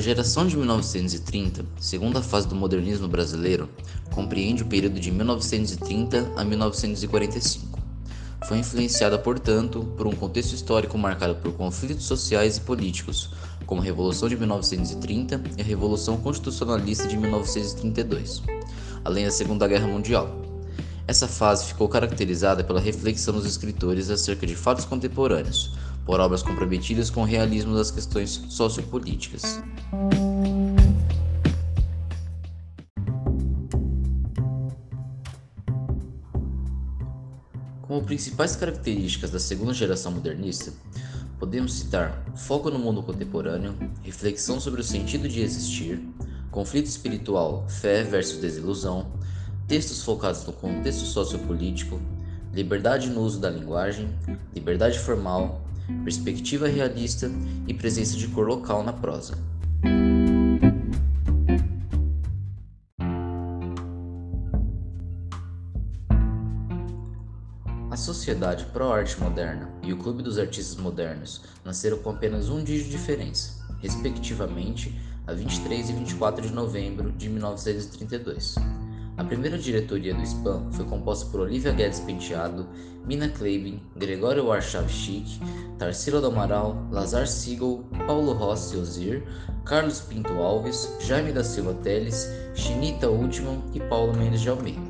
A geração de 1930, segunda fase do modernismo brasileiro, compreende o período de 1930 a 1945. Foi influenciada, portanto, por um contexto histórico marcado por conflitos sociais e políticos, como a Revolução de 1930 e a Revolução Constitucionalista de 1932, além da Segunda Guerra Mundial. Essa fase ficou caracterizada pela reflexão dos escritores acerca de fatos contemporâneos, por obras comprometidas com o realismo das questões sociopolíticas. Como principais características da segunda geração modernista, podemos citar foco no mundo contemporâneo, reflexão sobre o sentido de existir, conflito espiritual, fé versus desilusão, textos focados no contexto sociopolítico, liberdade no uso da linguagem, liberdade formal, perspectiva realista e presença de cor local na prosa. A Sociedade Pro Arte Moderna e o Clube dos Artistas Modernos nasceram com apenas um dia de diferença, respectivamente a 23 e 24 de novembro de 1932. A primeira diretoria do SPAM foi composta por Olivia Guedes Penteado, Mina Kleibin, Gregório Warchavchik, Tarsila do Amaral, Lazar Siegel, Paulo Rossi Ozir, Carlos Pinto Alves, Jaime da Silva Teles, Chinita Ultimon e Paulo Mendes de Almeida.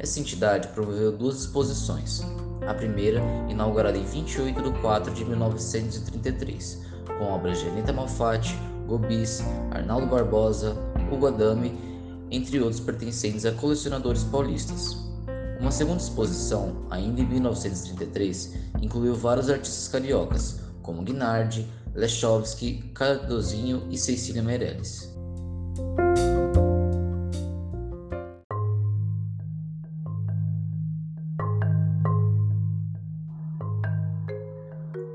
Essa entidade promoveu duas exposições. A primeira, inaugurada em 28 de 4 de 1933, com obras de Anita Malfatti, Gobis, Arnaldo Barbosa, Hugo Adame, entre outros pertencentes a colecionadores paulistas. Uma segunda exposição, ainda em 1933, incluiu vários artistas cariocas, como Guinardi, Lechovski, Cardozinho e Cecília Meirelles.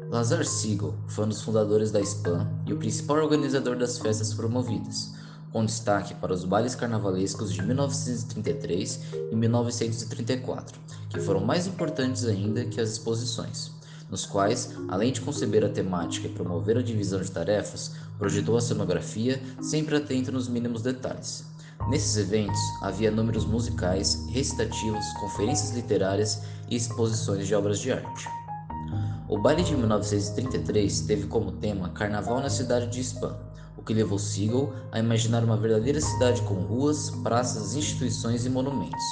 Lazar Siegel foi um dos fundadores da SPAN e o principal organizador das festas promovidas, com destaque para os bailes carnavalescos de 1933 e 1934, que foram mais importantes ainda que as exposições, nos quais, além de conceber a temática e promover a divisão de tarefas, projetou a cenografia, sempre atento nos mínimos detalhes. Nesses eventos havia números musicais, recitativos, conferências literárias e exposições de obras de arte. O baile de 1933 teve como tema Carnaval na cidade de o que levou Siegel a imaginar uma verdadeira cidade com ruas, praças, instituições e monumentos,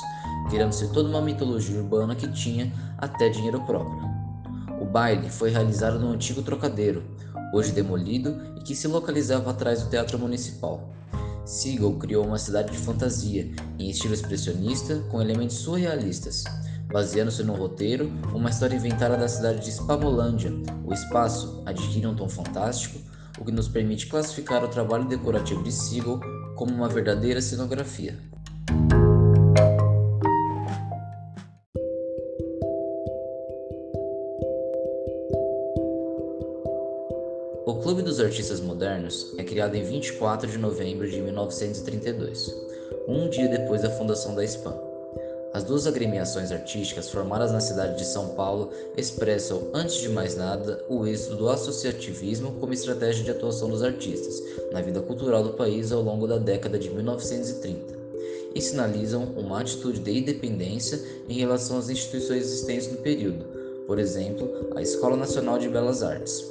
criando-se toda uma mitologia urbana que tinha até dinheiro próprio. O baile foi realizado no antigo trocadeiro, hoje demolido e que se localizava atrás do Teatro Municipal. Siegel criou uma cidade de fantasia, em estilo expressionista, com elementos surrealistas Baseando-se no roteiro, uma história inventada da cidade de Spamolândia, o espaço adquire um tom fantástico, o que nos permite classificar o trabalho decorativo de Siegel como uma verdadeira cenografia. O Clube dos Artistas Modernos é criado em 24 de novembro de 1932, um dia depois da fundação da SPAM. As duas agremiações artísticas formadas na cidade de São Paulo expressam, antes de mais nada, o êxito do associativismo como estratégia de atuação dos artistas na vida cultural do país ao longo da década de 1930 e sinalizam uma atitude de independência em relação às instituições existentes no período, por exemplo, a Escola Nacional de Belas Artes.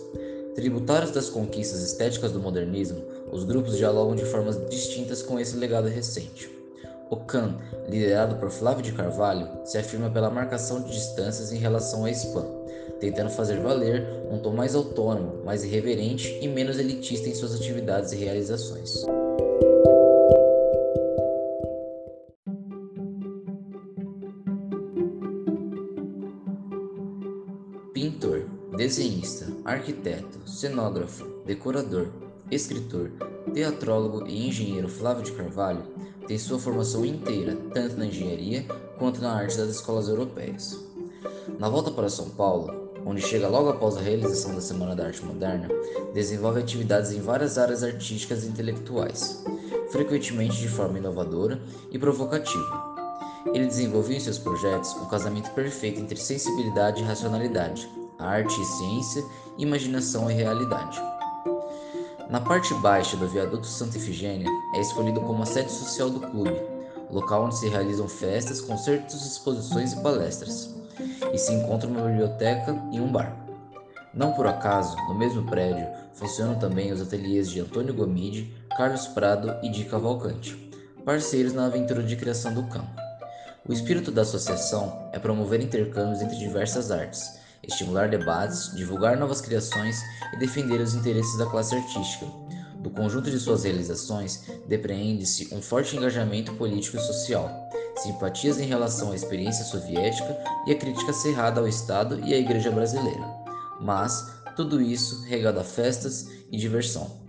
Tributários das conquistas estéticas do modernismo, os grupos dialogam de formas distintas com esse legado recente. O CAN, liderado por Flávio de Carvalho, se afirma pela marcação de distâncias em relação à SPAM, tentando fazer valer um tom mais autônomo, mais irreverente e menos elitista em suas atividades e realizações. Pintor, desenhista, arquiteto, cenógrafo, decorador, escritor, teatrólogo e engenheiro Flávio de Carvalho tem sua formação inteira tanto na engenharia quanto na arte das escolas europeias. Na volta para São Paulo, onde chega logo após a realização da Semana da Arte Moderna, desenvolve atividades em várias áreas artísticas e intelectuais, frequentemente de forma inovadora e provocativa. Ele desenvolveu em seus projetos um casamento perfeito entre sensibilidade e racionalidade, arte e ciência, imaginação e realidade. Na parte baixa do viaduto Santa Efigênia é escolhido como a sede social do clube, local onde se realizam festas, concertos, exposições e palestras, e se encontra uma biblioteca e um bar. Não por acaso, no mesmo prédio, funcionam também os ateliês de Antônio Gomide, Carlos Prado e Di Cavalcante, parceiros na aventura de criação do campo. O espírito da associação é promover intercâmbios entre diversas artes, estimular debates, divulgar novas criações e defender os interesses da classe artística. Do conjunto de suas realizações, depreende-se um forte engajamento político e social, simpatias em relação à experiência soviética e a crítica cerrada ao Estado e à Igreja brasileira. Mas tudo isso regado a festas e diversão.